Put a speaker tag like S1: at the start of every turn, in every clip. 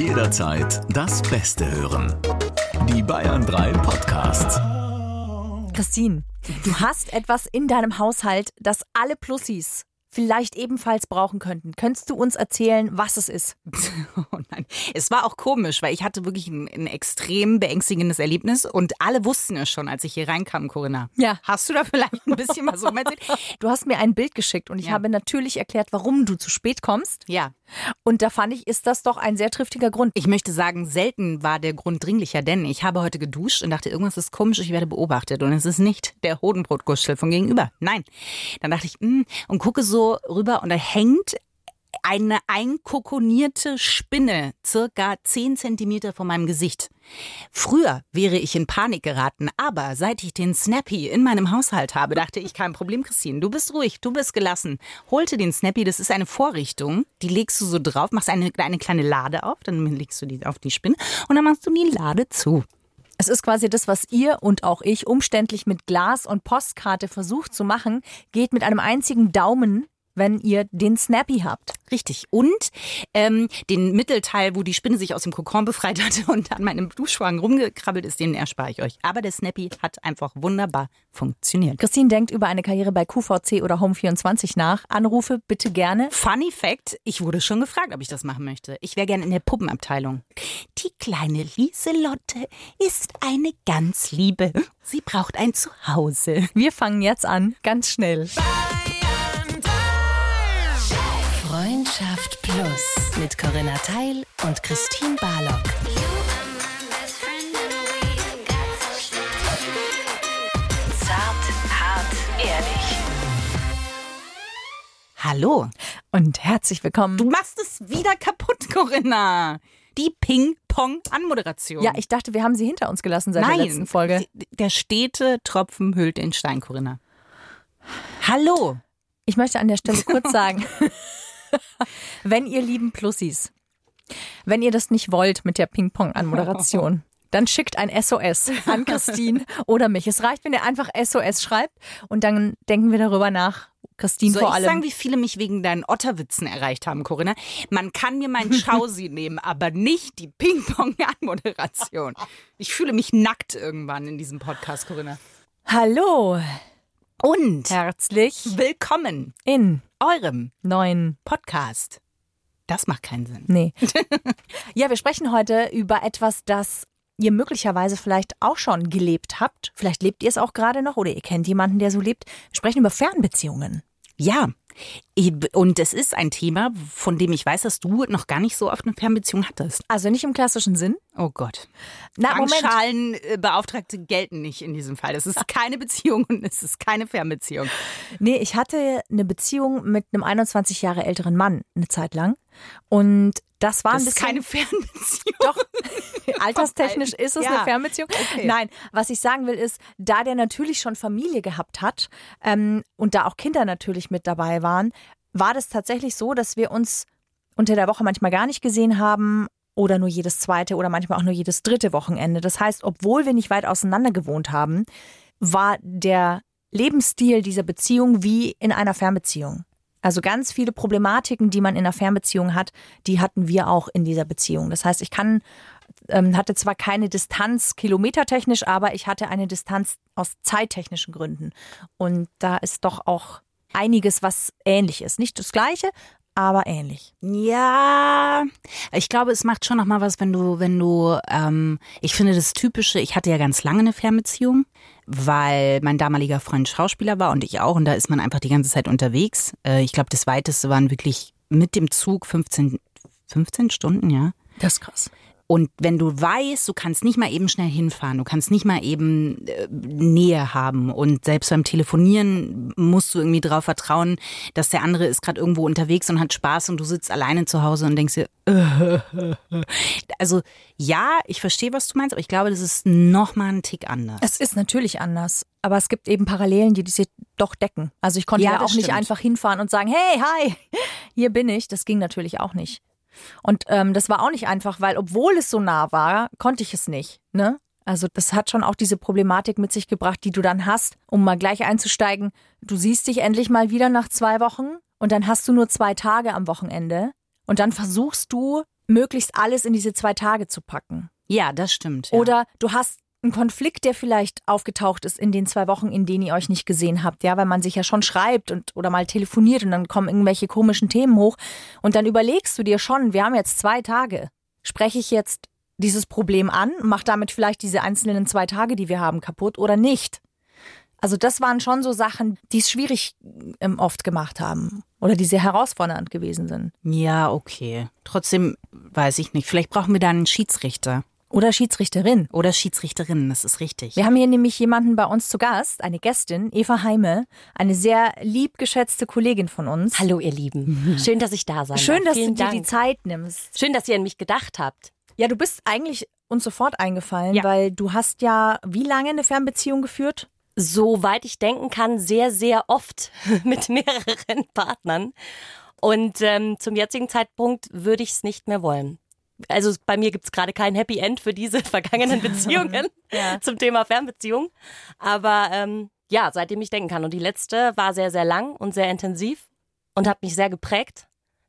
S1: Jederzeit das Beste hören. Die Bayern 3 Podcasts.
S2: Christine, du hast etwas in deinem Haushalt, das alle Plussis vielleicht ebenfalls brauchen könnten. Könntest du uns erzählen, was es ist?
S3: Oh nein. Es war auch komisch, weil ich hatte wirklich ein, ein, extrem beängstigendes Erlebnis und alle wussten es schon, als ich hier reinkam, Corinna.
S2: Ja.
S3: Hast du da vielleicht ein bisschen was erzählt?
S2: Du hast mir ein Bild geschickt und ich
S3: Ja.
S2: habe natürlich erklärt, warum du zu spät kommst.
S3: Ja.
S2: Und da fand ich, ist das doch ein sehr triftiger Grund.
S3: Ich möchte sagen, selten war der Grund dringlicher, denn ich habe heute geduscht und dachte, irgendwas ist komisch, ich werde beobachtet. Und es ist nicht der Hodenbrotgustel von gegenüber. Nein. Dann dachte ich, hm, und gucke so rüber und da hängt eine einkokonierte Spinne, circa 10 Zentimeter von meinem Gesicht. Früher wäre ich in Panik geraten, aber seit ich den Snappy in meinem Haushalt habe, dachte ich, kein Problem, Christine. Du bist ruhig, du bist gelassen. Holte den Snappy, das ist eine Vorrichtung, die legst du so drauf, machst eine, eine kleine Lade auf, dann legst du die auf die Spinne und dann machst du die Lade zu.
S2: Es ist quasi das, was ihr und auch ich umständlich mit Glas und Postkarte versucht zu machen, geht mit einem einzigen Daumen, wenn ihr den Snappy habt.
S3: Richtig. Und ähm, den Mittelteil, wo die Spinne sich aus dem Kokon befreit hatte und an meinem Duschwagen rumgekrabbelt ist, den erspare ich euch. Aber der Snappy hat einfach wunderbar funktioniert.
S2: Christine denkt über eine Karriere bei QVC oder Home24 nach. Anrufe bitte gerne.
S3: Funny Fact, ich wurde schon gefragt, ob ich das machen möchte. Ich wäre gerne in der Puppenabteilung. Die kleine Lieselotte ist eine ganz liebe. Sie braucht ein Zuhause.
S2: Wir fangen jetzt an, ganz schnell.
S4: Freundschaft Plus mit Corinna Teil und Christine Barlock. Zart, hart, ehrlich.
S3: Hallo.
S2: Und herzlich willkommen.
S3: Du machst es wieder kaputt, Corinna. Die Ping-Pong-Anmoderation.
S2: ja, ich dachte, wir haben sie hinter uns gelassen seit
S3: Nein,
S2: der letzten Folge.
S3: Der stete Tropfen hüllt den Stein, Corinna. Hallo.
S2: Ich möchte an der Stelle kurz sagen, wenn ihr lieben Plussis, wenn ihr das nicht wollt mit der Ping-Pong-Anmoderation, dann schickt ein SOS an Christine oder mich. Es reicht, wenn ihr einfach SOS schreibt und dann denken wir darüber nach. Christine
S3: Soll
S2: vor
S3: ich
S2: allem.
S3: sagen, wie viele mich wegen deinen Otterwitzen erreicht haben, Corinna? Man kann mir meinen Schausi nehmen, aber nicht die Ping-Pong-Anmoderation. Ich fühle mich nackt irgendwann in diesem Podcast, Corinna.
S2: Hallo,
S3: Und
S2: herzlich
S3: willkommen
S2: in
S3: eurem
S2: neuen
S3: Podcast. Das macht keinen Sinn.
S2: Nee. ja, wir sprechen heute über etwas, das ihr möglicherweise vielleicht auch schon gelebt habt. Vielleicht lebt ihr es auch gerade noch oder ihr kennt jemanden, der so lebt. Wir sprechen über Fernbeziehungen.
S3: Ja, und es ist ein Thema, von dem ich weiß, dass du noch gar nicht so oft eine Fernbeziehung hattest.
S2: Also nicht im klassischen Sinn.
S3: Oh Gott.
S2: Na, Moment.
S3: Bankschalenbeauftragte gelten nicht in diesem Fall. Das ist keine Beziehung und es ist keine Fernbeziehung.
S2: Nee, ich hatte eine Beziehung mit einem 21 Jahre älteren Mann eine Zeit lang. Und das war
S3: Das
S2: ein
S3: ist
S2: bisschen.
S3: keine Fernbeziehung.
S2: Doch, alterstechnisch ist es
S3: Ja.
S2: eine Fernbeziehung.
S3: Okay.
S2: Nein, was ich sagen will, ist, da der natürlich schon Familie gehabt hat ähm, und da auch Kinder natürlich mit dabei waren, war das tatsächlich so, dass wir uns unter der Woche manchmal gar nicht gesehen haben oder nur jedes zweite oder manchmal auch nur jedes dritte Wochenende. Das heißt, obwohl wir nicht weit auseinander gewohnt haben, war der Lebensstil dieser Beziehung wie in einer Fernbeziehung. Also ganz viele Problematiken, die man in einer Fernbeziehung hat, die hatten wir auch in dieser Beziehung. Das heißt, ich kann, ähm, hatte zwar keine Distanz kilometertechnisch, aber ich hatte eine Distanz aus zeittechnischen Gründen. Und da ist doch auch einiges, was ähnlich ist. Nicht das Gleiche, aber ähnlich.
S3: Ja, ich glaube, es macht schon noch mal was, wenn du, wenn du, ähm, ich finde das Typische, ich hatte ja ganz lange eine Fernbeziehung, weil mein damaliger Freund Schauspieler war und ich auch und da ist man einfach die ganze Zeit unterwegs. Äh, ich glaube, das weiteste waren wirklich mit dem Zug 15, 15 Stunden, ja.
S2: Das ist krass.
S3: Und wenn du weißt, du kannst nicht mal eben schnell hinfahren, du kannst nicht mal eben äh, Nähe haben und selbst beim Telefonieren musst du irgendwie darauf vertrauen, dass der andere ist gerade irgendwo unterwegs und hat Spaß und du sitzt alleine zu Hause und denkst dir, also ja, ich verstehe, was du meinst, aber ich glaube, das ist noch mal ein Tick anders.
S2: Es ist natürlich anders, aber es gibt eben Parallelen, die diese doch decken. Also ich konnte
S3: Ja,
S2: ja, auch nicht
S3: stimmt.
S2: einfach hinfahren und sagen, hey, hi, hier bin ich. Das ging natürlich auch nicht. Und ähm, das war auch nicht einfach, weil obwohl es so nah war, konnte ich es nicht. Ne? Also das hat schon auch diese Problematik mit sich gebracht, die du dann hast, um mal gleich einzusteigen. Du siehst dich endlich mal wieder nach zwei Wochen und dann hast du nur zwei Tage am Wochenende und dann versuchst du möglichst alles in diese zwei Tage zu packen.
S3: Ja, das stimmt. Ja.
S2: Oder du hast einen Konflikt, der vielleicht aufgetaucht ist in den zwei Wochen, in denen ihr euch nicht gesehen habt, ja, weil man sich ja schon schreibt und oder mal telefoniert und dann kommen irgendwelche komischen Themen hoch und dann überlegst du dir schon, wir haben jetzt zwei Tage. Spreche ich jetzt dieses Problem an, mach damit vielleicht diese einzelnen zwei Tage, die wir haben, kaputt oder nicht? Also das waren schon so Sachen, die es schwierig ähm, oft gemacht haben oder die sehr herausfordernd gewesen sind.
S3: ja, okay. Trotzdem weiß ich nicht. Vielleicht brauchen wir da einen Schiedsrichter.
S2: Oder Schiedsrichterin.
S3: Oder Schiedsrichterinnen, das ist richtig.
S2: Wir haben hier nämlich jemanden bei uns zu Gast, eine Gästin, Eva Heime, eine sehr liebgeschätzte Kollegin von uns.
S5: Hallo ihr Lieben. Schön, dass ich da sein
S2: Schön,
S5: darf.
S2: dass
S5: Vielen
S2: du dir
S5: Dank.
S2: die Zeit nimmst.
S5: Schön, dass ihr an mich gedacht habt.
S2: Ja, du bist eigentlich uns sofort eingefallen,
S5: Ja.
S2: weil du hast ja wie lange eine Fernbeziehung geführt?
S5: Soweit ich denken kann, sehr, sehr oft mit mehreren Partnern. Und ähm, zum jetzigen Zeitpunkt würde ich es nicht mehr wollen. Also bei mir gibt es gerade kein Happy End für diese vergangenen Beziehungen zum Thema Fernbeziehung. Aber ähm, ja, seitdem ich denken kann. Und die letzte war sehr, sehr lang und sehr intensiv und hat mich sehr geprägt.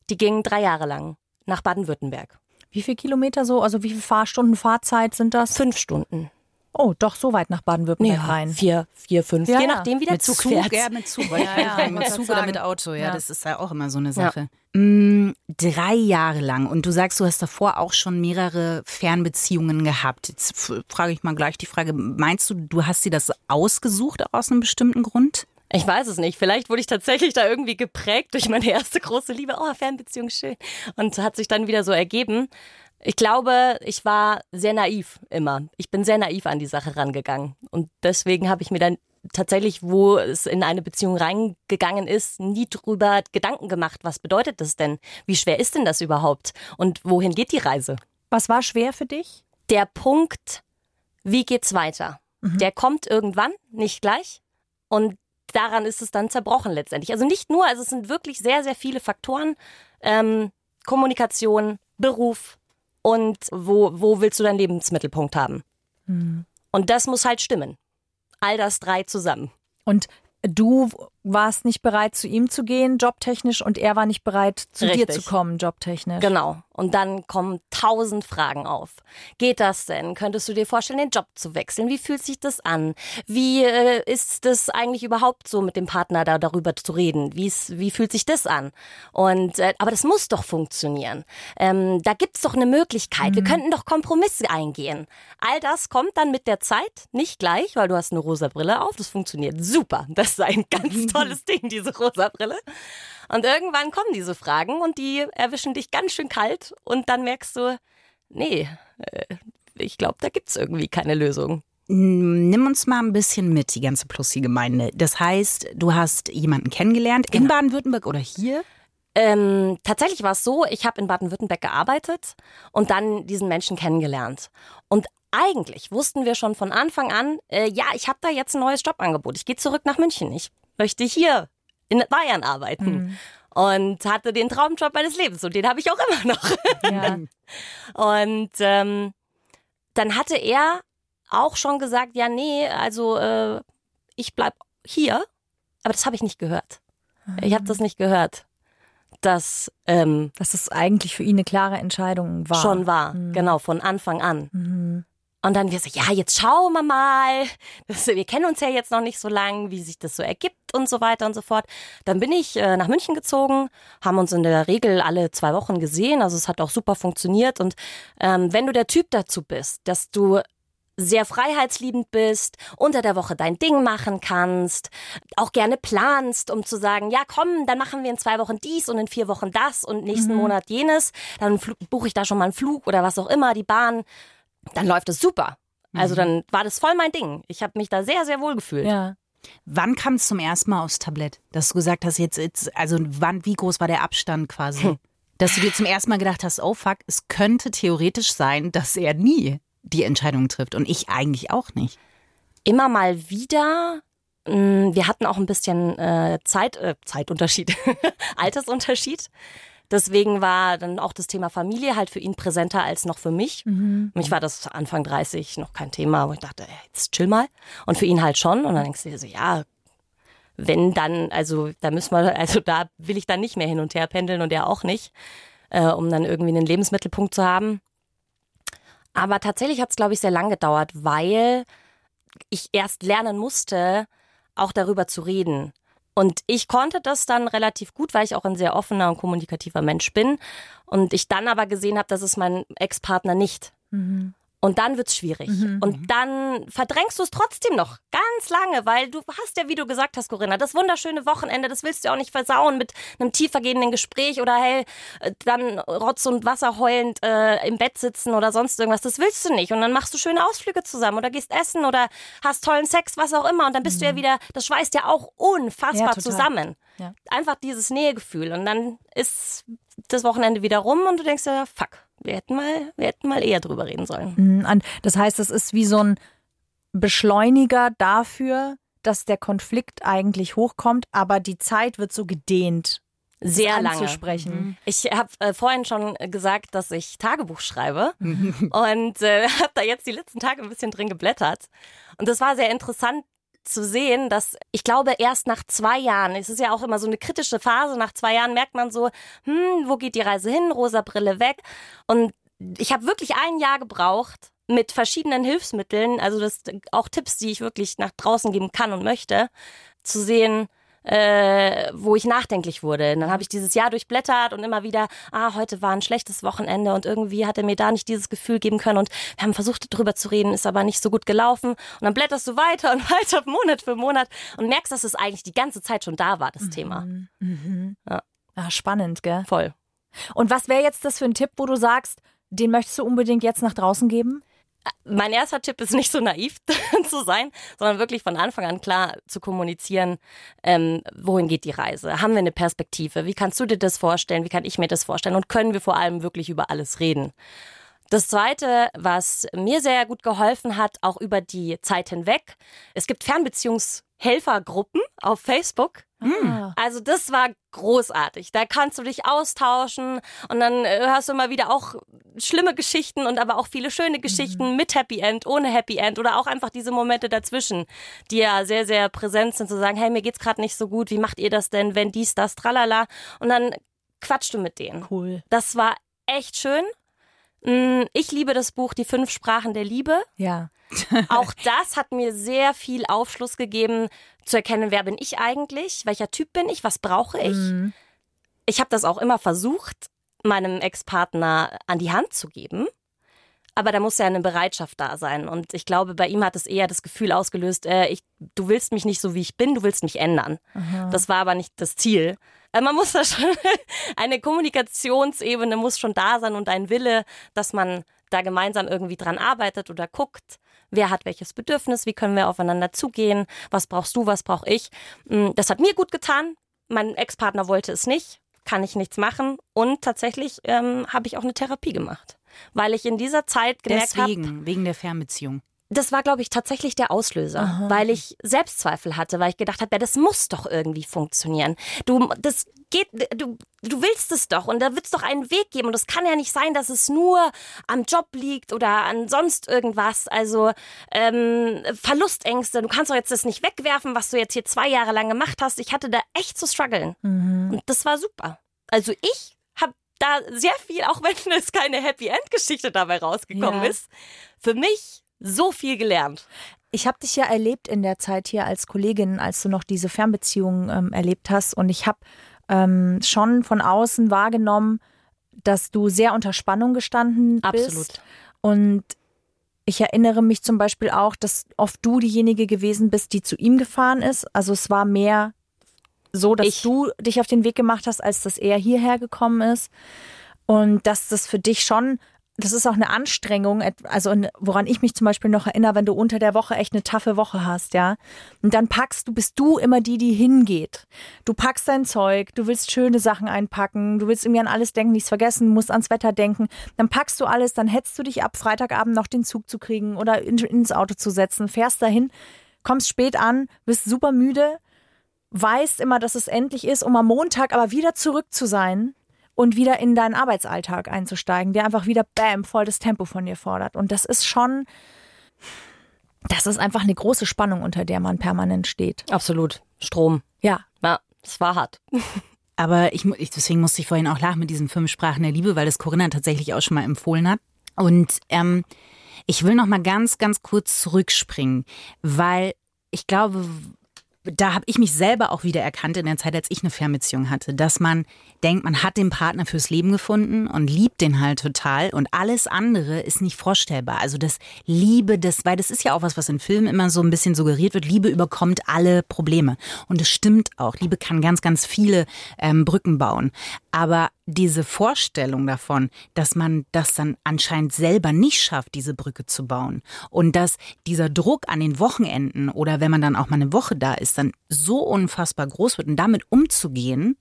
S5: Die ging drei Jahre lang nach Baden-Württemberg.
S2: Wie viele Kilometer so? Also wie viele Fahrstunden Fahrzeit sind das?
S5: Fünf Stunden.
S2: Oh, doch so weit nach Baden-Württemberg rein.
S5: vier, vier, fünf.
S2: Ja,
S5: je
S2: ja.
S5: nachdem, wie der
S3: mit
S5: Zug,
S3: Zug,
S5: fährt.
S3: ja, mit Zug.
S2: Ja, ja,
S3: mit Zug oder mit. Auto, ja,
S2: Ja.
S3: das ist ja auch immer so eine Sache. Mm, drei Jahre lang und du sagst, du hast davor auch schon mehrere Fernbeziehungen gehabt. Jetzt frage ich mal gleich die Frage, meinst du, du hast dir das ausgesucht aus einem bestimmten Grund?
S5: Ich weiß es nicht. Vielleicht wurde ich tatsächlich da irgendwie geprägt durch meine erste große Liebe. Oh, Fernbeziehung, schön. Und hat sich dann wieder so ergeben. Ich glaube, ich war sehr naiv immer. Ich bin sehr naiv an die Sache rangegangen. Und deswegen habe ich mir dann tatsächlich, wo es in eine Beziehung reingegangen ist, nie drüber Gedanken gemacht, was bedeutet das denn? Wie schwer ist denn das überhaupt? Und wohin geht die Reise?
S2: Was war schwer für dich?
S5: der Punkt, wie geht's weiter? Der kommt irgendwann, nicht gleich. Und daran ist es dann zerbrochen letztendlich. Also nicht nur, also es sind wirklich sehr, sehr viele Faktoren. Ähm, Kommunikation, Beruf und wo, wo willst du deinen Lebensmittelpunkt haben? Und das muss halt stimmen. All das drei zusammen.
S2: Und du warst nicht bereit, zu ihm zu gehen, jobtechnisch, und er war nicht bereit, zu dir
S5: Richtig.
S2: zu kommen, jobtechnisch.
S5: Genau. Und dann kommen tausend Fragen auf. Geht das denn? Könntest du dir vorstellen, den Job zu wechseln? Wie fühlt sich das an? Wie äh, ist das eigentlich überhaupt so, mit dem Partner da darüber zu reden? Wie, ist, wie fühlt sich das an? Und äh, aber das muss doch funktionieren. Ähm, da gibt's doch eine Möglichkeit. Wir könnten doch Kompromisse eingehen. All das kommt dann mit der Zeit, nicht gleich, weil du hast eine rosa Brille auf. Das funktioniert super. Das ist ein ganz tolles Ding, diese rosa Brille. Und irgendwann kommen diese Fragen und die erwischen dich ganz schön kalt und dann merkst du, nee, äh, ich glaube, da gibt's irgendwie keine Lösung.
S3: Mm, Nimm uns mal ein bisschen mit, die ganze Plussi-Gemeinde. Das heißt, du hast jemanden kennengelernt in Baden-Württemberg oder hier?
S5: Ähm, tatsächlich war es so, ich habe in Baden-Württemberg gearbeitet und dann diesen Menschen kennengelernt. Und eigentlich wussten wir schon von Anfang an, äh, ja, ich habe da jetzt ein neues Jobangebot. Ich gehe zurück nach München. Ich möchte hier in Bayern arbeiten. Und hatte den Traumjob meines Lebens und den habe ich auch immer noch.
S2: Ja.
S5: Und ähm, dann hatte er auch schon gesagt, ja, nee, also äh, ich bleib hier. Aber das habe ich nicht gehört. Ich habe das nicht gehört, dass ähm,
S2: Dass es eigentlich für ihn eine klare Entscheidung war.
S5: schon war. Genau, von Anfang an. Und dann wir so, ja, jetzt schauen wir mal. Das, wir kennen uns ja jetzt noch nicht so lang, wie sich das so ergibt und so weiter und so fort. Dann bin ich äh, nach München gezogen, haben uns in der Regel alle zwei Wochen gesehen. Also es hat auch super funktioniert. Und ähm, wenn du der Typ dazu bist, dass du sehr freiheitsliebend bist, unter der Woche dein Ding machen kannst, auch gerne planst, um zu sagen, ja komm, dann machen wir in zwei Wochen dies und in vier Wochen das und nächsten Monat jenes, dann buche ich da schon mal einen Flug oder was auch immer, die Bahn, dann läuft es super. Also dann war das voll mein Ding. Ich habe mich da sehr, sehr wohl gefühlt.
S2: Ja.
S3: Wann kam es zum ersten Mal aufs Tablett? Dass du gesagt hast, jetzt, jetzt also wann, wie groß war der Abstand quasi? Dass du dir zum ersten Mal gedacht hast, oh fuck, es könnte theoretisch sein, dass er nie die Entscheidung trifft und ich eigentlich auch nicht.
S5: immer mal wieder. mh, Wir hatten auch ein bisschen äh, Zeit, äh, Zeitunterschied, Altersunterschied. Deswegen war dann auch das Thema Familie halt für ihn präsenter als noch für mich. Mich war das Anfang 30 noch kein Thema, wo ich dachte, ey, jetzt chill mal. Und für ihn halt schon. Und dann denkst du dir so, ja, wenn dann, also da müssen wir, also da will ich dann nicht mehr hin und her pendeln und er auch nicht. äh, um dann irgendwie einen Lebensmittelpunkt zu haben. Aber tatsächlich hat es, glaube ich, sehr lang gedauert, weil ich erst lernen musste, auch darüber zu reden. Und ich konnte das dann relativ gut, weil ich auch ein sehr offener und kommunikativer Mensch bin. Und ich dann aber gesehen habe, dass es mein Ex-Partner nicht. Mhm. Und dann wird's schwierig. Mhm. Und dann verdrängst du es trotzdem noch ganz lange, weil du hast ja, wie du gesagt hast, Corinna, das wunderschöne Wochenende, das willst du auch nicht versauen mit einem tiefergehenden Gespräch oder hey, dann Rotz und Wasser heulend äh, im Bett sitzen oder sonst irgendwas. Das willst du nicht. Und dann machst du schöne Ausflüge zusammen oder gehst essen oder hast tollen Sex, was auch immer. Und dann bist mhm. du ja mhm. wieder, das schweißt ja auch unfassbar ja, zusammen. Ja. Einfach dieses Nähegefühl. Und dann ist das Wochenende wieder rum und du denkst ja, fuck wir hätten mal, wir hätten mal eher drüber reden sollen.
S2: Mhm, das heißt, es ist wie so ein Beschleuniger dafür, dass der Konflikt eigentlich hochkommt, aber die Zeit wird so gedehnt.
S5: Sehr lange.
S2: Mhm.
S5: Ich habe äh, vorhin schon gesagt, dass ich Tagebuch schreibe und äh, habe da jetzt die letzten Tage ein bisschen drin geblättert. Und das war sehr interessant, zu sehen, dass ich glaube, erst nach zwei Jahren, es ist ja auch immer so eine kritische Phase, nach zwei Jahren merkt man so, hm, wo geht die Reise hin? Rosa Brille weg. Und ich habe wirklich ein Jahr gebraucht mit verschiedenen Hilfsmitteln, also das auch Tipps, die ich wirklich nach draußen geben kann und möchte, zu sehen, äh, wo ich nachdenklich wurde. Und dann habe ich dieses Jahr durchblättert und immer wieder, ah, heute war ein schlechtes Wochenende und irgendwie hat er mir da nicht dieses Gefühl geben können und wir haben versucht drüber zu reden, ist aber nicht so gut gelaufen. Und dann blätterst du weiter und weiter, Monat für Monat und merkst, dass es eigentlich die ganze Zeit schon da war, das mhm. Thema.
S2: Mhm. Ja. Ah, spannend, gell?
S5: Voll.
S2: Und was wäre jetzt das für ein Tipp, wo du sagst, den möchtest du unbedingt jetzt nach draußen geben?
S5: Mein erster Tipp ist nicht so naiv zu sein, sondern wirklich von Anfang an klar zu kommunizieren, ähm, wohin geht die Reise? Haben wir eine Perspektive? Wie kannst du dir das vorstellen? Wie kann ich mir das vorstellen? Und können wir vor allem wirklich über alles reden? Das Zweite, was mir sehr gut geholfen hat, auch über die Zeit hinweg, es gibt Fernbeziehungshelfergruppen auf Facebook. Ah. Also das war großartig. Da kannst du dich austauschen und dann äh, hörst du immer wieder auch schlimme Geschichten und aber auch viele schöne Geschichten mhm. mit Happy End, ohne Happy End oder auch einfach diese Momente dazwischen, die ja sehr, sehr präsent sind, zu sagen, hey, mir geht's gerade nicht so gut, wie macht ihr das denn, wenn dies, das, tralala. Und dann quatschst du mit denen.
S2: Cool.
S5: Das war echt schön ich liebe das Buch Die fünf Sprachen der Liebe.
S2: Ja.
S5: Auch das hat mir sehr viel Aufschluss gegeben, zu erkennen, wer bin ich eigentlich, welcher Typ bin ich, was brauche ich. Mhm. Ich habe das auch immer versucht, meinem Ex-Partner an die Hand zu geben. Aber da muss ja eine Bereitschaft da sein. Und ich glaube, bei ihm hat es eher das Gefühl ausgelöst, äh, ich, du willst mich nicht so, wie ich bin, du willst mich ändern. Aha. Das war aber nicht das Ziel. Äh, man muss da schon, eine Kommunikationsebene muss schon da sein und ein Wille, dass man da gemeinsam irgendwie dran arbeitet oder guckt, wer hat welches Bedürfnis, wie können wir aufeinander zugehen, was brauchst du, was brauche ich. Mm, das hat mir gut getan. Mein Ex-Partner wollte es nicht, kann ich nichts machen. Und tatsächlich ähm, habe ich auch eine Therapie gemacht, weil ich in dieser Zeit gemerkt habe.
S3: Deswegen, wegen der Fernbeziehung
S5: das war, glaube ich, tatsächlich der Auslöser, Aha. weil ich Selbstzweifel hatte, weil ich gedacht habe, ja, das muss doch irgendwie funktionieren. Du, das geht, du, du willst es doch und da wird es doch einen Weg geben und es kann ja nicht sein, dass es nur am Job liegt oder an sonst irgendwas. Also ähm, Verlustängste. Du kannst doch jetzt das nicht wegwerfen, was du jetzt hier zwei Jahre lang gemacht hast. Ich hatte da echt zu strugglen mhm. und das war super. Also ich habe da sehr viel, auch wenn es keine Happy End Geschichte dabei rausgekommen ja. ist, für mich so viel gelernt.
S2: Ich habe dich ja erlebt in der Zeit hier als Kollegin, als du noch diese Fernbeziehung ähm, erlebt hast. Und ich habe ähm, schon von außen wahrgenommen, dass du sehr unter Spannung gestanden bist.
S5: Absolut.
S2: Und ich erinnere mich zum Beispiel auch, dass oft du diejenige gewesen bist, die zu ihm gefahren ist. Also es war mehr so, dass ich. du dich auf den Weg gemacht hast, als dass er hierher gekommen ist. Und dass das für dich schon das ist auch eine Anstrengung, also woran ich mich zum Beispiel noch erinnere, wenn du unter der Woche echt eine taffe Woche hast, ja. Und dann packst du, bist du immer die, die hingeht. Du packst dein Zeug, du willst schöne Sachen einpacken, du willst irgendwie an alles denken, nichts vergessen, musst ans Wetter denken. Dann packst du alles, dann hetzt du dich ab, Freitagabend noch den Zug zu kriegen oder in, ins Auto zu setzen, fährst dahin, kommst spät an, bist super müde, weißt immer, dass es endlich ist, um am Montag aber wieder zurück zu sein und wieder in deinen Arbeitsalltag einzusteigen, der einfach wieder bam, voll das Tempo von dir fordert. Und das ist schon, das ist einfach eine große Spannung, unter der man permanent steht.
S5: Absolut. Strom.
S2: Ja.
S5: Ja, es war hart.
S3: aber ich, ich deswegen musste ich vorhin auch lachen mit diesen fünf Sprachen der Liebe, weil das Corinna tatsächlich auch schon mal empfohlen hat. Und ähm, ich will noch mal ganz, ganz kurz zurückspringen, weil ich glaube, da habe ich mich selber auch wieder erkannt in der Zeit, als ich eine Fernbeziehung hatte, dass man denkt, man hat den Partner fürs Leben gefunden und liebt den halt total und alles andere ist nicht vorstellbar. Also das Liebe, das, weil das ist ja auch was, was in Filmen immer so ein bisschen suggeriert wird. Liebe überkommt alle Probleme und es stimmt auch. Liebe kann ganz, ganz viele ähm, Brücken bauen. Aber diese Vorstellung davon, dass man das dann anscheinend selber nicht schafft, diese Brücke zu bauen. Und dass dieser Druck an den Wochenenden oder wenn man dann auch mal eine Woche da ist, dann so unfassbar groß wird und damit umzugehen,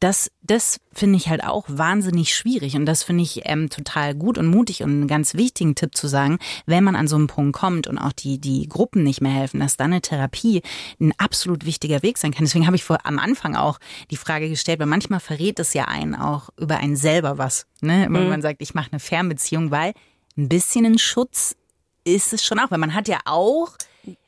S3: das, das finde ich halt auch wahnsinnig schwierig und das finde ich ähm, total gut und mutig und einen ganz wichtigen Tipp zu sagen, wenn man an so einen Punkt kommt und auch die, die Gruppen nicht mehr helfen, dass dann eine Therapie ein absolut wichtiger Weg sein kann. Deswegen habe ich vor, am Anfang auch die Frage gestellt, weil manchmal verrät es ja einen auch über einen selber was. Ne? Wenn mhm. man sagt, ich mache eine Fernbeziehung, weil ein bisschen ein Schutz ist es schon auch, weil man hat ja auch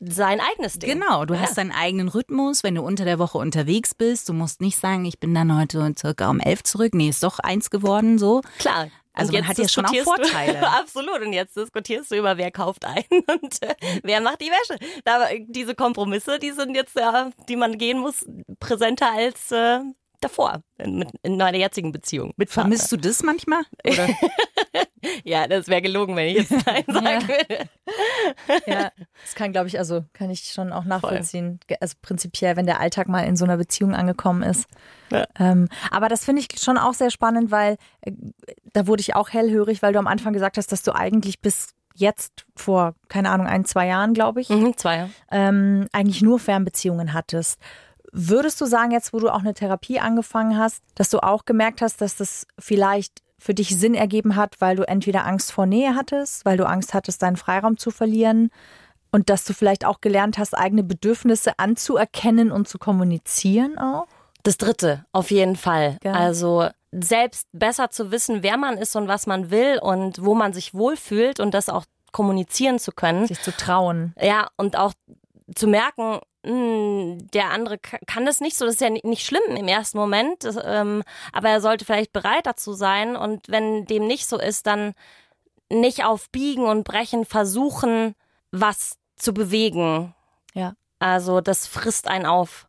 S5: sein eigenes Ding.
S3: Genau, du ja. hast deinen eigenen Rhythmus, wenn du unter der Woche unterwegs bist. Du musst nicht sagen, ich bin dann heute circa um elf zurück. Nee, ist doch eins geworden so.
S5: Klar.
S3: Also man hat ja schon auch Vorteile.
S5: Du, absolut. Und jetzt diskutierst du über, wer kauft ein und äh, wer macht die Wäsche. Da, diese Kompromisse, die sind jetzt ja, die man gehen muss, präsenter als äh, davor in, in meiner jetzigen Beziehung.
S3: Mit Vermisst du das manchmal?
S5: ja, das wäre gelogen, wenn ich jetzt Nein sagen würde.
S2: ja, das kann, glaube ich, also kann ich schon auch nachvollziehen. Voll. Also prinzipiell, wenn der Alltag mal in so einer Beziehung angekommen ist. Ja. Ähm, aber das finde ich schon auch sehr spannend, weil äh, da wurde ich auch hellhörig, weil du am Anfang gesagt hast, dass du eigentlich bis jetzt vor, keine Ahnung, ein, zwei Jahren, glaube ich,
S5: mhm, zwei Jahre.
S2: Ähm, eigentlich nur Fernbeziehungen hattest. Würdest du sagen, jetzt wo du auch eine Therapie angefangen hast, dass du auch gemerkt hast, dass das vielleicht für dich Sinn ergeben hat, weil du entweder Angst vor Nähe hattest, weil du Angst hattest, deinen Freiraum zu verlieren und dass du vielleicht auch gelernt hast, eigene Bedürfnisse anzuerkennen und zu kommunizieren auch?
S5: Das dritte, auf jeden Fall. Ja. Also selbst besser zu wissen, wer man ist und was man will und wo man sich wohlfühlt und das auch kommunizieren zu können.
S2: Sich zu trauen.
S5: Ja, und auch zu merken, hm, der andere kann das nicht so, das ist ja nicht schlimm im ersten Moment, das, ähm, aber er sollte vielleicht bereit dazu sein und wenn dem nicht so ist, dann nicht auf Biegen und Brechen versuchen, was zu bewegen.
S2: Ja.
S5: Also das frisst einen auf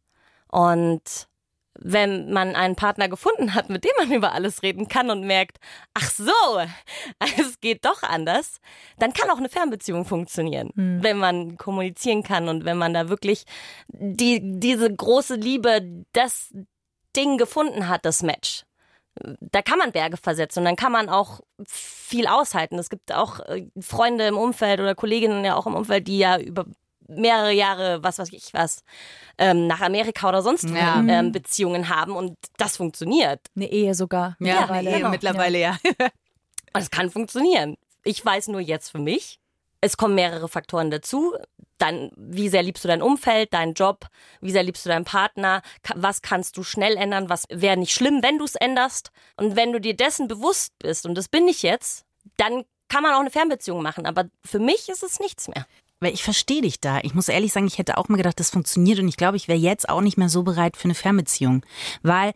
S5: und wenn man einen Partner gefunden hat, mit dem man über alles reden kann und merkt, ach so, es geht doch anders, dann kann auch eine Fernbeziehung funktionieren, mhm. wenn man kommunizieren kann und wenn man da wirklich die, diese große Liebe, das Ding gefunden hat, das Match. Da kann man Berge versetzen und dann kann man auch viel aushalten. Es gibt auch äh, Freunde im Umfeld oder Kolleginnen ja auch im Umfeld, die ja über mehrere Jahre, was weiß ich was, ähm, nach Amerika oder sonst wo ja. ähm, mhm. Beziehungen haben und das funktioniert.
S2: Eine Ehe sogar.
S3: Ja, mittlerweile, Ehe genau. mittlerweile, ja.
S5: ja. es kann funktionieren. Ich weiß nur jetzt für mich, es kommen mehrere Faktoren dazu. Dein, wie sehr liebst du dein Umfeld, deinen Job, wie sehr liebst du deinen Partner, was kannst du schnell ändern, was wäre nicht schlimm, wenn du es änderst. Und wenn du dir dessen bewusst bist, und das bin ich jetzt, dann kann man auch eine Fernbeziehung machen. Aber für mich ist es nichts mehr.
S3: Weil ich verstehe dich da. Ich muss ehrlich sagen, ich hätte auch mal gedacht, das funktioniert und ich glaube, ich wäre jetzt auch nicht mehr so bereit für eine Fernbeziehung. Weil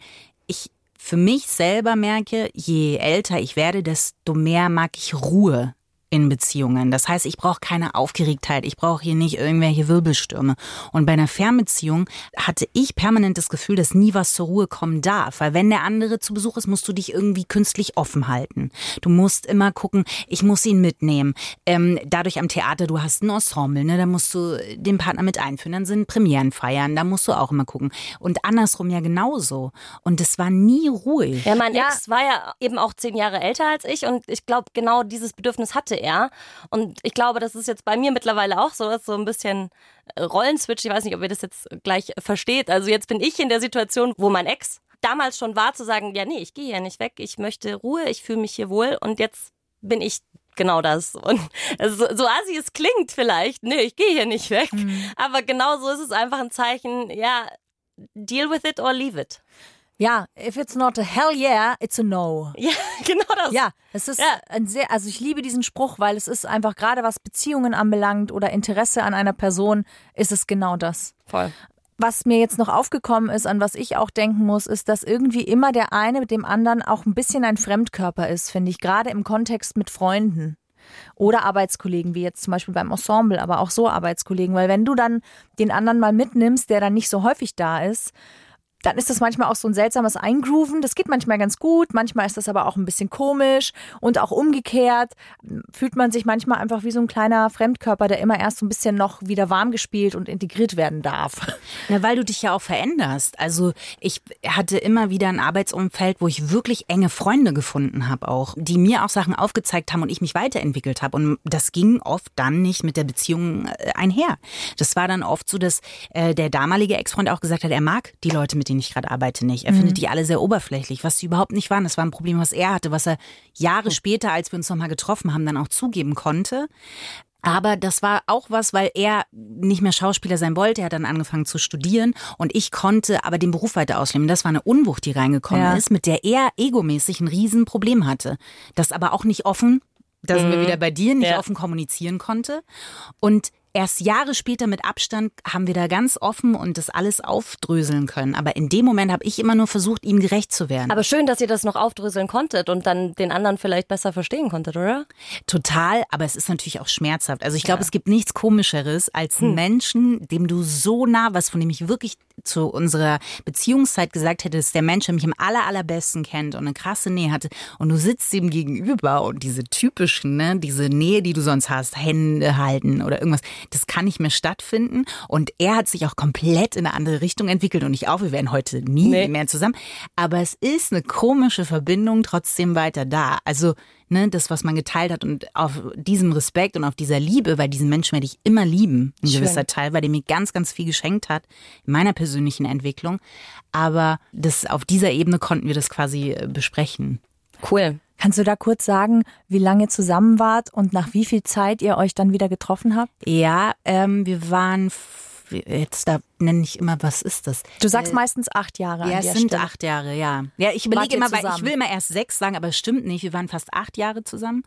S3: ich für mich selber merke, je älter ich werde, desto mehr mag ich Ruhe in Beziehungen. Das heißt, ich brauche keine Aufgeregtheit, ich brauche hier nicht irgendwelche Wirbelstürme. Und bei einer Fernbeziehung hatte ich permanent das Gefühl, dass nie was zur Ruhe kommen darf. Weil wenn der andere zu Besuch ist, musst du dich irgendwie künstlich offen halten. Du musst immer gucken, ich muss ihn mitnehmen. Ähm, dadurch am Theater, du hast ein Ensemble, ne? da musst du den Partner mit einführen. Dann sind Premieren feiern, da musst du auch immer gucken. Und andersrum ja genauso. Und es war nie ruhig.
S5: Ja, mein ja. Ex war ja eben auch zehn Jahre älter als ich und ich glaube, genau dieses Bedürfnis hatte er er. Und ich glaube, das ist jetzt bei mir mittlerweile auch so, so ein bisschen äh, Rollenswitch. Ich weiß nicht, ob ihr das jetzt gleich versteht. Also jetzt bin ich in der Situation, wo mein Ex damals schon war, zu sagen, ja, nee, ich gehe hier nicht weg, ich möchte Ruhe, ich fühle mich hier wohl und jetzt bin ich genau das. Und so, so assi es klingt vielleicht, nee, ich gehe hier nicht weg. Mhm. Aber genau so ist es einfach ein Zeichen, ja, deal with it or leave it.
S2: Ja, if it's not a hell yeah, it's a no.
S5: Ja, genau das.
S2: Ja, es ist ja. ein sehr, also ich liebe diesen Spruch, weil es ist einfach gerade was Beziehungen anbelangt oder Interesse an einer Person, ist es genau das.
S5: Voll.
S2: was mir jetzt noch aufgekommen ist, an was ich auch denken muss, ist, dass irgendwie immer der eine mit dem anderen auch ein bisschen ein Fremdkörper ist, finde ich, gerade im Kontext mit Freunden. Oder Arbeitskollegen, wie jetzt zum Beispiel beim Ensemble, aber auch so Arbeitskollegen. Weil wenn du dann den anderen mal mitnimmst, der dann nicht so häufig da ist, dann ist das manchmal auch so ein seltsames Eingrooven. Das geht manchmal ganz gut, manchmal ist das aber auch ein bisschen komisch und auch umgekehrt fühlt man sich manchmal einfach wie so ein kleiner Fremdkörper, der immer erst so ein bisschen noch wieder warm gespielt und integriert werden darf.
S3: Na, weil du dich ja auch veränderst. Also ich hatte immer wieder ein Arbeitsumfeld, wo ich wirklich enge Freunde gefunden habe auch, die mir auch Sachen aufgezeigt haben und ich mich weiterentwickelt habe. Und das ging oft dann nicht mit der Beziehung äh, einher. Das war dann oft so, dass äh, der damalige Ex-Freund auch gesagt hat, er mag die Leute, mit denen denen ich gerade arbeite, nicht. Er mhm. findet die alle sehr oberflächlich, was sie überhaupt nicht waren. Das war ein Problem, was er hatte, was er Jahre später, als wir uns nochmal getroffen haben, dann auch zugeben konnte. Aber das war auch was, weil er nicht mehr Schauspieler sein wollte. Er hat dann angefangen zu studieren und ich konnte aber den Beruf weiter ausleben. Das war eine Unwucht, die reingekommen ja. ist, mit der er egomäßig ein Riesenproblem hatte. Das aber auch nicht offen, da sind mhm. wir wieder bei dir, nicht ja. offen kommunizieren konnte. Und Erst Jahre später mit Abstand haben wir da ganz offen und das alles aufdröseln können. Aber in dem Moment habe ich immer nur versucht, ihm gerecht zu werden.
S5: Aber schön, dass ihr das noch aufdröseln konntet und dann den anderen vielleicht besser verstehen konntet, oder?
S3: Total, aber es ist natürlich auch schmerzhaft. Also ich glaube, ja. es gibt nichts Komischeres als hm. Menschen, dem du so nah was, von dem ich wirklich zu unserer Beziehungszeit gesagt hätte, ist der Mensch, der mich im aller, allerbesten kennt und eine krasse Nähe hatte und du sitzt ihm gegenüber und diese typischen, ne, diese Nähe, die du sonst hast, Hände halten oder irgendwas, das kann nicht mehr stattfinden und er hat sich auch komplett in eine andere Richtung entwickelt und nicht auch, wir wären heute nie nee. mehr zusammen, aber es ist eine komische Verbindung trotzdem weiter da. Also ne, das, was man geteilt hat und auf diesem Respekt und auf dieser Liebe, weil diesen Menschen werde ich immer lieben, ein Schön. gewisser Teil, weil der mir ganz, ganz viel geschenkt hat in meiner persönlichen Entwicklung. Aber das, auf dieser Ebene konnten wir das quasi äh, besprechen.
S2: Cool. Kannst du da kurz sagen, wie lange zusammen wart und nach wie viel Zeit ihr euch dann wieder getroffen habt?
S3: Ja, ähm, wir waren jetzt da nenne ich immer, was ist das?
S2: Du sagst äh, meistens acht Jahre.
S3: Ja, es sind Stelle. acht Jahre, ja. Ja, ich überlege immer, weil ich will immer erst sechs sagen, aber es stimmt nicht. Wir waren fast acht Jahre zusammen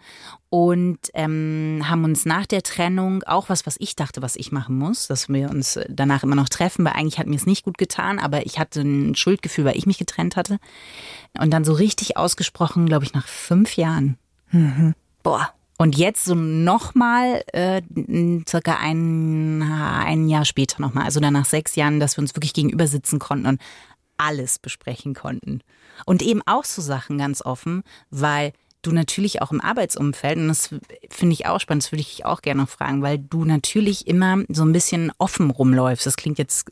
S3: und ähm, haben uns nach der Trennung auch was, was ich dachte, was ich machen muss, dass wir uns danach immer noch treffen, weil eigentlich hat mir es nicht gut getan, aber ich hatte ein Schuldgefühl, weil ich mich getrennt hatte. Und dann so richtig ausgesprochen, glaube ich, nach fünf Jahren. Mhm. Boah, und jetzt so nochmal, äh, circa ein, ein Jahr später nochmal, also dann nach sechs Jahren, dass wir uns wirklich gegenüber sitzen konnten und alles besprechen konnten. Und eben auch so Sachen ganz offen, weil du natürlich auch im Arbeitsumfeld, und das finde ich auch spannend, das würde ich auch gerne noch fragen, weil du natürlich immer so ein bisschen offen rumläufst. Das klingt jetzt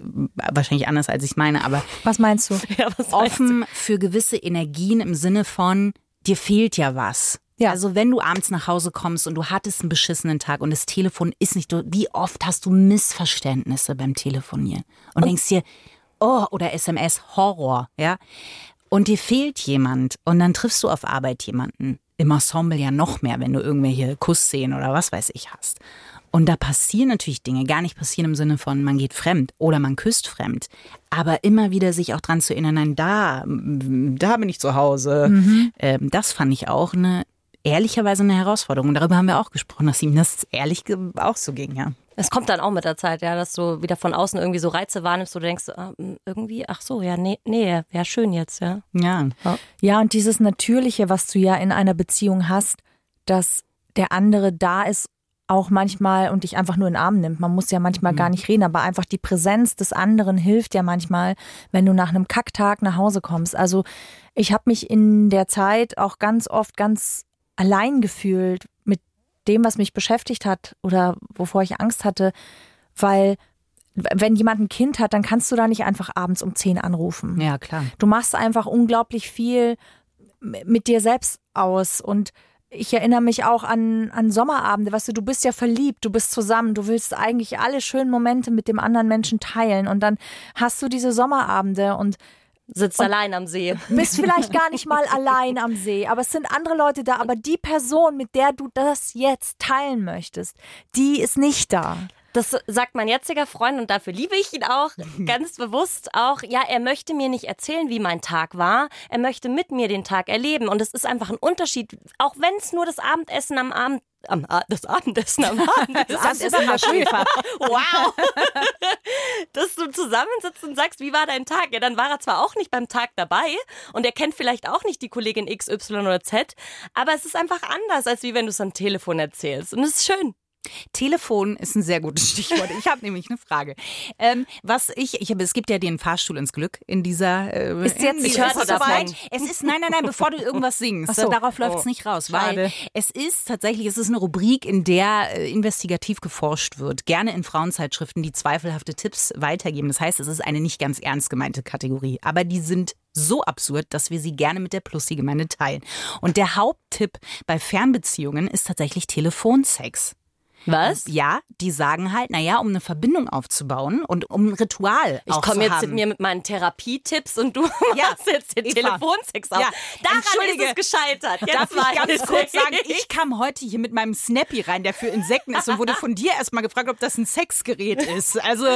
S3: wahrscheinlich anders, als ich meine, aber.
S2: Was meinst du?
S3: Ja, was offen meinst du? für gewisse Energien im Sinne von, dir fehlt ja was. Ja. Also wenn du abends nach Hause kommst und du hattest einen beschissenen Tag und das Telefon ist nicht, wie oft hast du Missverständnisse beim Telefonieren und, und denkst dir, oh, oder SMS, Horror, ja. Und dir fehlt jemand und dann triffst du auf Arbeit jemanden. Im Ensemble ja noch mehr, wenn du irgendwelche Kussszenen oder was weiß ich hast. Und da passieren natürlich Dinge, gar nicht passieren im Sinne von, man geht fremd oder man küsst fremd. Aber immer wieder sich auch dran zu erinnern, nein, da, da bin ich zu Hause. Mhm. Ähm, das fand ich auch eine ehrlicherweise eine Herausforderung. Und darüber haben wir auch gesprochen, dass ihm das ehrlich auch so ging, ja.
S5: Es kommt dann auch mit der Zeit, ja, dass du wieder von außen irgendwie so Reize wahrnimmst, wo du denkst, ah, irgendwie, ach so, ja, nee, nee, wäre schön jetzt, ja.
S2: Ja. Ja, und dieses Natürliche, was du ja in einer Beziehung hast, dass der andere da ist, auch manchmal und dich einfach nur in den Arm nimmt. Man muss ja manchmal mhm. gar nicht reden, aber einfach die Präsenz des anderen hilft ja manchmal, wenn du nach einem Kacktag nach Hause kommst. Also ich habe mich in der Zeit auch ganz oft ganz allein gefühlt mit dem, was mich beschäftigt hat oder wovor ich Angst hatte, weil wenn jemand ein Kind hat, dann kannst du da nicht einfach abends um zehn anrufen.
S3: Ja, klar.
S2: Du machst einfach unglaublich viel mit dir selbst aus und ich erinnere mich auch an, an Sommerabende, weißt du, du bist ja verliebt, du bist zusammen, du willst eigentlich alle schönen Momente mit dem anderen Menschen teilen und dann hast du diese Sommerabende und
S5: sitzt und allein am See.
S2: Bist vielleicht gar nicht mal allein am See, aber es sind andere Leute da. Aber die Person, mit der du das jetzt teilen möchtest, die ist nicht da.
S5: Das sagt mein jetziger Freund und dafür liebe ich ihn auch ganz bewusst auch. Ja, er möchte mir nicht erzählen, wie mein Tag war. Er möchte mit mir den Tag erleben. Und es ist einfach ein Unterschied, auch wenn es nur das Abendessen am Abend am, das Abendessen am Abendessen.
S3: Das ist immer Schäfer.
S5: wow. Dass du zusammensitzt und sagst, wie war dein Tag? Ja, dann war er zwar auch nicht beim Tag dabei und er kennt vielleicht auch nicht die Kollegin X, Y oder Z, aber es ist einfach anders, als wie wenn du es am Telefon erzählst. Und es ist schön.
S3: Telefon ist ein sehr gutes Stichwort. Ich habe nämlich eine Frage. Ähm, was ich, ich habe, es gibt ja den Fahrstuhl ins Glück in dieser. Äh,
S2: Ist jetzt- ich hörte
S5: davon.
S3: Es ist nein, nein, nein, bevor du irgendwas singst.
S2: Ach so.
S3: Darauf läuft es
S2: Oh,
S3: nicht raus,
S2: schade.
S3: weil es ist tatsächlich, es ist eine Rubrik, in der äh, investigativ geforscht wird. Gerne in Frauenzeitschriften, die zweifelhafte Tipps weitergeben. Das heißt, es ist eine nicht ganz ernst gemeinte Kategorie, aber die sind so absurd, dass wir sie gerne mit der Plussi-Gemeinde teilen. Und der Haupttipp bei Fernbeziehungen ist tatsächlich Telefonsex.
S5: Was?
S3: Ja, die sagen halt, naja, um eine Verbindung aufzubauen und um ein Ritual
S5: Ich komme jetzt
S3: haben.
S5: mit mir mit meinen Therapietipps und du
S3: Ja,
S5: machst jetzt den
S3: Eva.
S5: Telefonsex auf.
S3: Ja,
S5: Daran
S3: entschuldige.
S5: ist es gescheitert. Jetzt
S3: Darf ich ganz kurz
S5: ich.
S3: sagen, ich kam heute hier mit meinem Snappy rein, der für Insekten ist und wurde von dir erstmal gefragt, ob das ein Sexgerät ist. Also,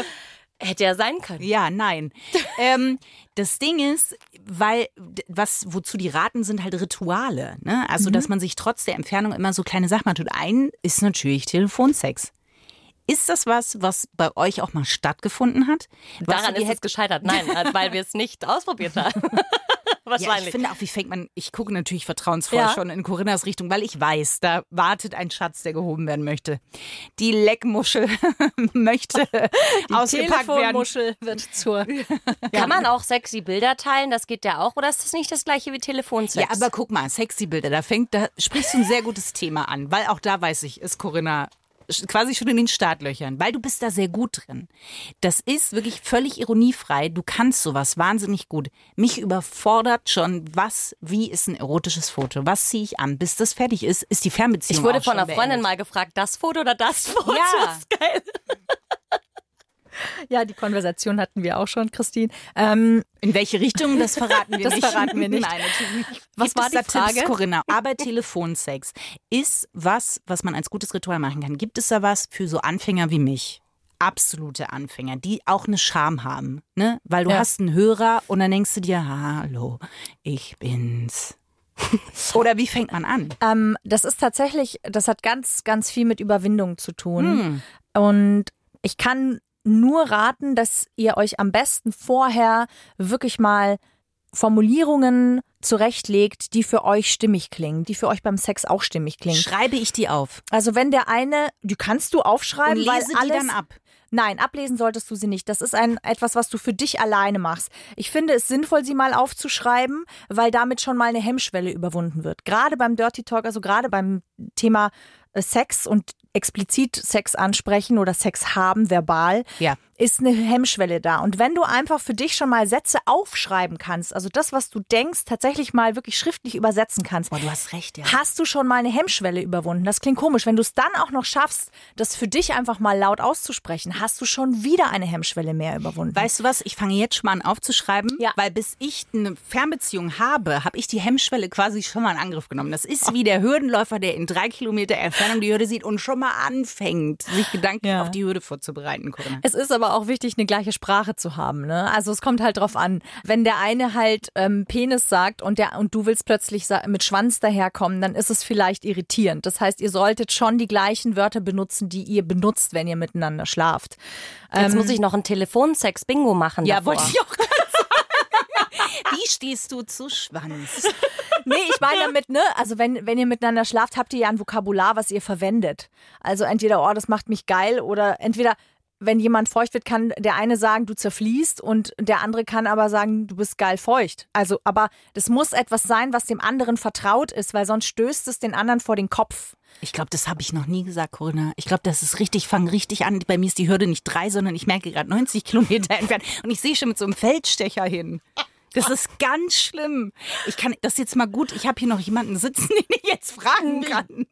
S5: Hätte ja sein können.
S3: ja, nein. ähm, das Ding ist, weil, was, wozu die raten, sind halt Rituale. Ne? Also, dass man sich trotz der Entfernung immer so kleine Sachen tut. Ein ist natürlich Telefonsex. Ist das was, was bei euch auch mal stattgefunden hat? Was
S5: Daran ist es gescheitert. Nein, weil wir es nicht ausprobiert haben.
S3: Ja, ich
S5: Wahrscheinlich.
S3: finde auch, wie fängt man, ich gucke natürlich vertrauensvoll
S5: Ja.
S3: schon in Corinnas Richtung, weil ich weiß, da wartet ein Schatz, der gehoben werden möchte. Die Leckmuschel möchte ausgepackt werden.
S2: wird zur.
S5: Kann man auch sexy Bilder teilen? Das geht ja auch. Oder ist das nicht das gleiche wie Telefonsex?
S3: Ja, aber guck mal, sexy Bilder, da fängt, da sprichst du ein sehr gutes Thema an, weil auch da weiß ich, ist Corinna quasi schon in den Startlöchern, weil du bist da sehr gut drin. Das ist wirklich völlig ironiefrei. Du kannst sowas wahnsinnig gut. Mich überfordert schon, was, wie ist ein erotisches Foto? Was ziehe ich an? Bis das fertig ist, ist die Fernbeziehung
S5: ich wurde von einer Freundin
S3: beendet.
S5: mal gefragt, das Foto oder das Foto?
S3: Ja.
S5: Das ist geil.
S2: Ja, die Konversation hatten wir auch schon, Christine. Ähm,
S3: In welche Richtung, das verraten wir
S2: Das
S3: nicht.
S2: verraten wir nicht.
S3: Nein, natürlich nicht.
S2: Was
S3: Gibt
S2: war
S3: es
S2: die
S3: da Tipps,
S2: Frage?
S3: Corinna? Aber Telefonsex ist was, was man als gutes Ritual machen kann. Gibt es da was für so Anfänger wie mich? Absolute Anfänger, die auch eine Scham haben, ne? Weil du
S2: Ja.
S3: hast einen Hörer und dann denkst du dir, hallo, ich bin's. Oder wie fängt man an?
S2: ähm, das ist tatsächlich, das hat ganz, ganz viel mit Überwindung zu tun. Und ich kann nur raten, dass ihr euch am besten vorher wirklich mal Formulierungen zurechtlegt, die für euch stimmig klingen, die für euch beim Sex auch stimmig klingen.
S3: Schreibe ich die auf
S2: Also wenn der eine, die kannst du aufschreiben,
S3: und
S2: weil
S3: lese
S2: alles,
S3: die dann ab.
S2: Nein, ablesen solltest du sie nicht. Das ist ein etwas, was du für dich alleine machst. Ich finde es sinnvoll, sie mal aufzuschreiben, weil damit schon mal eine Hemmschwelle überwunden wird. Gerade beim Dirty Talk, also gerade beim Thema äh, Sex und explizit Sex ansprechen oder Sex haben, verbal,
S3: Ja.
S2: Ist eine Hemmschwelle da. Und wenn du einfach für dich schon mal Sätze aufschreiben kannst, also das, was du denkst, tatsächlich mal wirklich schriftlich übersetzen kannst,
S3: Boah, du hast recht, ja.
S2: hast du schon mal eine Hemmschwelle überwunden. Das klingt komisch. Wenn du es dann auch noch schaffst, das für dich einfach mal laut auszusprechen, hast du schon wieder eine Hemmschwelle mehr überwunden.
S3: Weißt du was? Ich fange jetzt schon mal an aufzuschreiben,
S2: Ja.
S3: weil bis ich eine Fernbeziehung habe, habe ich die Hemmschwelle quasi schon mal in Angriff genommen. Das ist wie der Hürdenläufer, der in drei Kilometer Entfernung die Hürde sieht und schon mal anfängt, sich gedanklich
S2: Ja.
S3: auf die Hürde vorzubereiten, Corinna.
S2: Es ist aber auch wichtig, eine gleiche Sprache zu haben. Ne? Also es kommt halt drauf an. Wenn der eine halt ähm, Penis sagt und der und du willst plötzlich mit Schwanz daherkommen, dann ist es vielleicht irritierend. Das heißt, ihr solltet schon die gleichen Wörter benutzen, die ihr benutzt, wenn ihr miteinander schlaft.
S5: Jetzt muss ich noch ein Telefonsex-Bingo machen.
S3: Ja,
S5: davor.
S3: wollte ich auch gerade sagen. Wie stehst du zu Schwanz?
S2: Nee, ich meine damit, ne? Also wenn, wenn ihr miteinander schlaft, habt ihr ja ein Vokabular, was ihr verwendet. Also entweder, oh, das macht mich geil oder entweder, wenn jemand feucht wird, kann der eine sagen, du zerfließt und der andere kann aber sagen, du bist geil feucht. Also, aber das muss etwas sein, was dem anderen vertraut ist, weil sonst stößt es den anderen vor den Kopf.
S3: Ich glaube, das habe ich noch nie gesagt, Corinna. Ich glaube, das ist richtig, fang richtig an. Bei mir ist die Hürde nicht drei, sondern ich merke gerade 90 Kilometer entfernt. Und ich sehe schon mit so einem Feldstecher hin. Das ist ganz schlimm. Ich kann das jetzt mal gut. Ich habe hier noch jemanden sitzen, den ich jetzt fragen kann.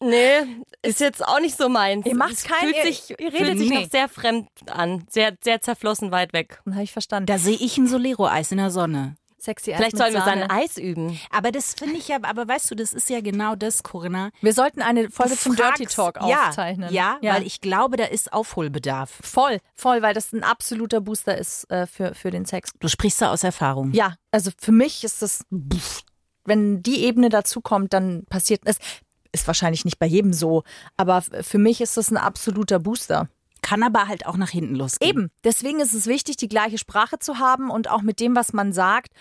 S5: Nee, ist jetzt auch nicht so meins.
S2: Ihr macht
S5: Es
S2: kein-
S5: Fühlt
S2: ihr-
S5: sich,
S2: ihr redet
S5: sich
S3: nee.
S5: noch sehr fremd an. Sehr, sehr zerflossen weit weg.
S2: Habe ich verstanden.
S3: Da sehe ich ein Solero-Eis in der Sonne.
S2: Sexy Eis
S5: Vielleicht sollen wir
S2: Sahne.
S5: sein Eis üben.
S3: Aber das finde ich ja, aber weißt du, das ist ja genau das, Corinna.
S2: Wir sollten eine Folge zum Dirty Talk
S3: ja,
S2: aufzeichnen.
S3: Ja, weil ich glaube, da ist Aufholbedarf.
S2: Voll, voll, weil das ein absoluter Booster ist äh, für, für den Sex.
S3: Du sprichst da aus Erfahrung.
S2: Ja, also für mich ist das, wenn die Ebene dazu kommt, dann passiert es. ist wahrscheinlich nicht bei jedem so, aber für mich ist das ein absoluter Booster.
S3: Kann aber halt auch nach hinten losgehen.
S2: Eben, deswegen ist es wichtig, die gleiche Sprache zu haben und auch mit dem, was man sagt,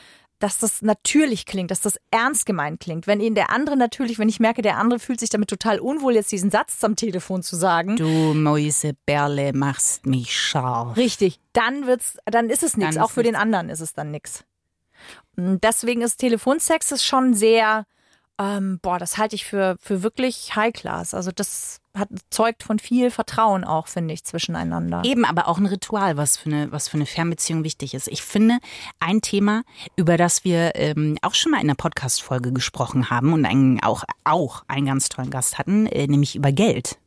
S2: dass das natürlich klingt, dass das ernst gemeint klingt. Wenn Ihnen der andere natürlich, wenn ich merke, der andere fühlt sich damit total unwohl, jetzt diesen Satz am Telefon zu sagen,
S3: Du Mäuseberle machst mich scharf.
S2: Richtig, dann wird's, dann ist es nichts. Auch für den anderen ist es dann nichts. Deswegen ist Telefonsex ist schon sehr, ähm, boah, das halte ich für, für wirklich High Class. Also das hat, zeugt von viel Vertrauen auch, finde ich, zwischeneinander.
S3: Eben, aber auch ein Ritual, was für eine, was für eine Fernbeziehung wichtig ist. Ich finde, ein Thema, über das wir ähm, auch schon mal in einer Podcast-Folge gesprochen haben und einen, auch, auch einen ganz tollen Gast hatten, äh, nämlich über Geld.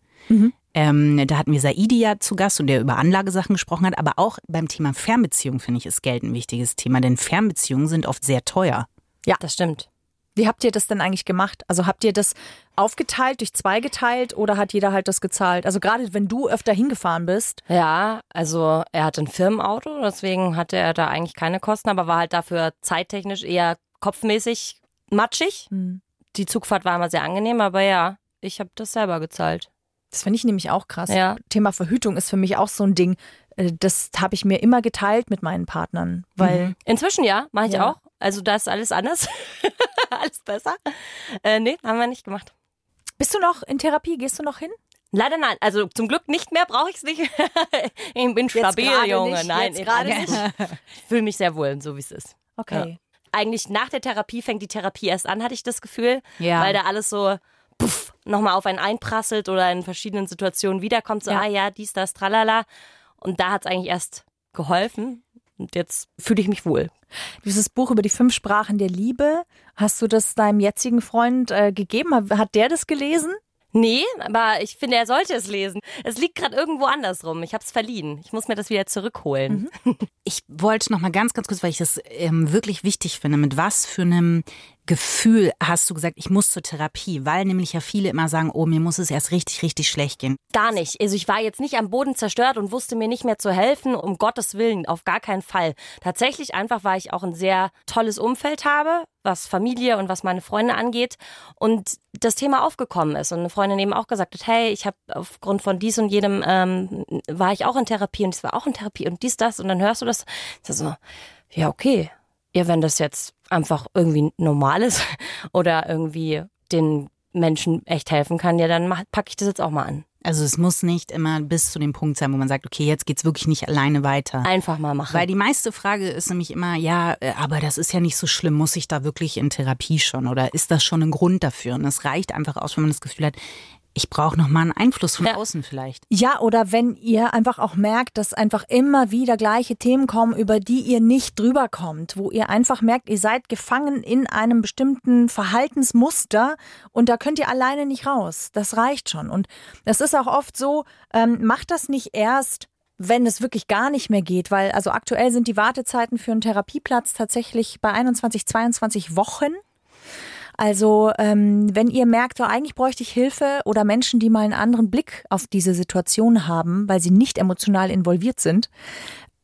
S3: Ähm, da hatten wir Saidi ja zu Gast und der über Anlagesachen gesprochen hat, aber auch beim Thema Fernbeziehung finde ich ist Geld ein wichtiges Thema, denn Fernbeziehungen sind oft sehr teuer.
S5: Ja, das stimmt.
S2: Wie habt ihr das denn eigentlich gemacht? Also habt ihr das aufgeteilt, durch zwei geteilt oder hat jeder halt das gezahlt? Also gerade wenn du öfter hingefahren bist,
S5: Ja, also er hat ein Firmenauto, deswegen hatte er da eigentlich keine Kosten, aber war halt dafür zeittechnisch eher kopfmäßig matschig.
S2: Hm.
S5: Die Zugfahrt war immer sehr angenehm, aber ja, ich habe das selber gezahlt.
S2: das finde ich nämlich auch krass.
S5: Ja.
S2: Thema Verhütung ist für mich auch so ein Ding. Äh, Das habe ich mir immer geteilt mit meinen Partnern, weil
S5: Inzwischen ja, mache ich
S2: Ja.
S5: auch. Also da ist alles anders. alles besser. Äh, nee, haben wir nicht gemacht.
S2: bist du noch in Therapie? Gehst du noch hin?
S5: Leider nein. Also zum Glück nicht mehr, brauche ich es nicht. ich bin stabil, Junge.
S2: nicht,
S5: nein,
S2: gerade
S5: ich fühle mich sehr wohl, so wie es ist.
S2: Okay.
S5: Eigentlich nach der Therapie fängt die Therapie erst an, hatte ich das Gefühl.
S3: Ja.
S5: Weil da alles so puff, nochmal auf einen einprasselt oder in verschiedenen Situationen wiederkommt. So,
S2: Ja.
S5: ah ja, dies, das, tralala. Und da hat es eigentlich erst geholfen. Und jetzt fühle ich mich wohl.
S2: Dieses Buch über die fünf Sprachen der Liebe, hast du das deinem jetzigen Freund äh, gegeben? Hat der das gelesen?
S5: Nee, aber ich finde, er sollte es lesen. Es liegt gerade irgendwo andersrum. Ich habe es verliehen. Ich muss mir das wieder zurückholen.
S3: Ich wollte noch mal ganz, ganz kurz, weil ich das ähm, wirklich wichtig finde, mit was für einem Gefühl hast du gesagt, ich muss zur Therapie, weil nämlich ja viele immer sagen, oh, mir muss es erst richtig, richtig schlecht gehen.
S5: Gar nicht. Also ich war jetzt nicht am Boden zerstört und wusste mir nicht mehr zu helfen, um Gottes Willen, auf gar keinen Fall. Tatsächlich einfach, weil ich auch ein sehr tolles Umfeld habe, was Familie und was meine Freunde angeht und das Thema aufgekommen ist und eine Freundin eben auch gesagt hat, hey, ich habe aufgrund von dies und jedem ähm, war ich auch in Therapie und ich war auch in Therapie und dies, das und dann hörst du das, ist so, ja okay, ja wenn das jetzt einfach irgendwie normal ist oder irgendwie den Menschen echt helfen kann, ja dann packe ich das jetzt auch mal an.
S3: Also es muss nicht immer bis zu dem Punkt sein, wo man sagt, okay, jetzt geht's wirklich nicht alleine weiter.
S5: Einfach mal machen.
S3: Weil die meiste Frage ist nämlich immer, ja, äh, aber das ist ja nicht so schlimm, muss ich da wirklich in Therapie schon oder ist das schon ein Grund dafür? Und es reicht einfach aus, wenn man das Gefühl hat, ich brauche noch mal einen Einfluss von
S5: Ja.
S3: außen vielleicht.
S2: Ja, oder wenn ihr einfach auch merkt, dass einfach immer wieder gleiche Themen kommen, über die ihr nicht drüber kommt, wo ihr einfach merkt, ihr seid gefangen in einem bestimmten Verhaltensmuster und da könnt ihr alleine nicht raus. Das reicht schon. Und das ist auch oft so, ähm, macht das nicht erst, wenn es wirklich gar nicht mehr geht, weil also aktuell sind die Wartezeiten für einen Therapieplatz tatsächlich bei 21, 22 Wochen. Also ähm, wenn ihr merkt, so, eigentlich bräuchte ich Hilfe oder Menschen, die mal einen anderen Blick auf diese Situation haben, weil sie nicht emotional involviert sind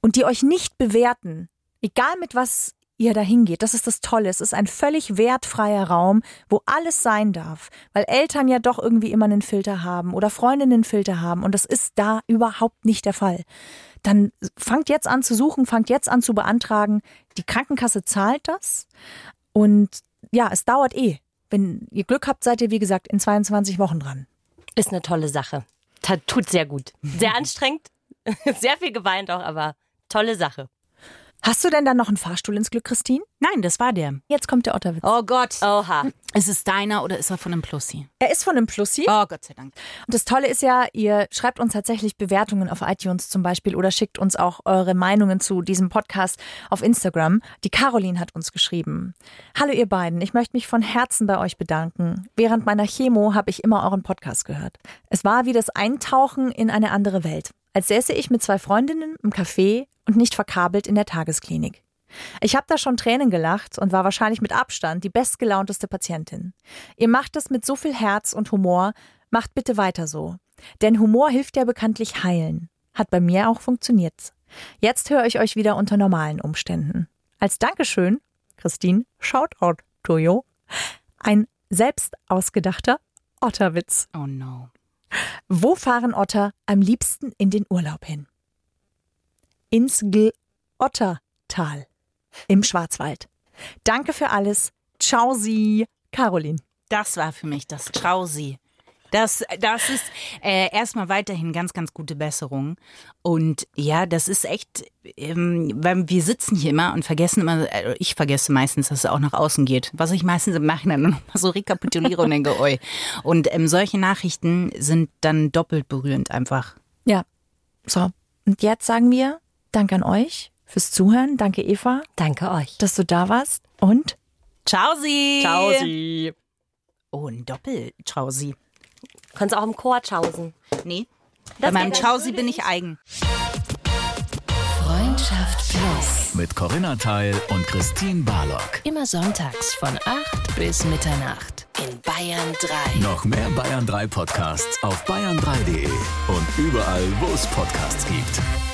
S2: und die euch nicht bewerten, egal mit was ihr dahin geht, das ist das Tolle. Es ist ein völlig wertfreier Raum, wo alles sein darf, weil Eltern ja doch irgendwie immer einen Filter haben oder Freundinnen einen Filter haben und das ist da überhaupt nicht der Fall. Dann fangt jetzt an zu suchen, fangt jetzt an zu beantragen. Die Krankenkasse zahlt das und ja, es dauert eh. Wenn ihr Glück habt, seid ihr, wie gesagt, in 22 Wochen dran.
S5: Ist eine tolle Sache. Tut sehr gut. Sehr anstrengend, sehr viel geweint auch, aber tolle Sache.
S2: Hast du denn dann noch einen Fahrstuhl ins Glück, Christine?
S3: Nein, das war der.
S2: Jetzt kommt der Otterwitz.
S3: Oh Gott.
S5: Oha.
S3: Ist es deiner oder ist er von einem Plussi?
S2: Er ist von einem Plussi.
S3: Oh Gott sei Dank.
S2: Und das Tolle ist ja, ihr schreibt uns tatsächlich Bewertungen auf iTunes zum Beispiel oder schickt uns auch eure Meinungen zu diesem Podcast auf Instagram. Die Caroline hat uns geschrieben. Hallo ihr beiden, ich möchte mich von Herzen bei euch bedanken. Während meiner Chemo habe ich immer euren Podcast gehört. Es war wie das Eintauchen in eine andere Welt. Als säße ich mit zwei Freundinnen im Café und nicht verkabelt in der Tagesklinik. Ich habe da schon Tränen gelacht und war wahrscheinlich mit Abstand die bestgelaunteste Patientin. Ihr macht es mit so viel Herz und Humor, macht bitte weiter so. Denn Humor hilft ja bekanntlich heilen. Hat bei mir auch funktioniert. Jetzt höre ich euch wieder unter normalen Umständen. Als Dankeschön, Christine, Shoutout, Toyo, ein selbst ausgedachter Otterwitz.
S3: Oh no.
S2: Wo fahren Otter am liebsten in den Urlaub hin? Ins Glottertal im Schwarzwald. Danke für alles. Ciao, Sie, Caroline.
S3: Das war für mich das Trausi. Das, das ist äh, erstmal weiterhin ganz, ganz gute Besserung. Und ja, das ist echt, ähm, weil wir sitzen hier immer und vergessen immer, äh, ich vergesse meistens, dass es auch nach außen geht. Was ich meistens im Nachhinein nur noch mal so rekapituliere und denke, oi. Und ähm, solche Nachrichten sind dann doppelt berührend einfach.
S2: Ja. So. Und jetzt sagen wir Dank an euch fürs Zuhören. Danke, Eva,
S5: Danke euch.
S2: dass du da warst. Und
S3: Ciao, Sie!
S2: Sie.
S3: Oh, ein Doppel-Trausi.
S5: Kannst auch im Chor chausen.
S3: Nee. Bei meinem Chausi bin ich eigen.
S4: Freundschaft Plus.
S1: Mit Corinna Teil und Christine Barlock.
S4: Immer sonntags von 8 bis Mitternacht in Bayern 3.
S1: Noch mehr Bayern 3 Podcasts auf bayern3.de und überall, wo es Podcasts gibt.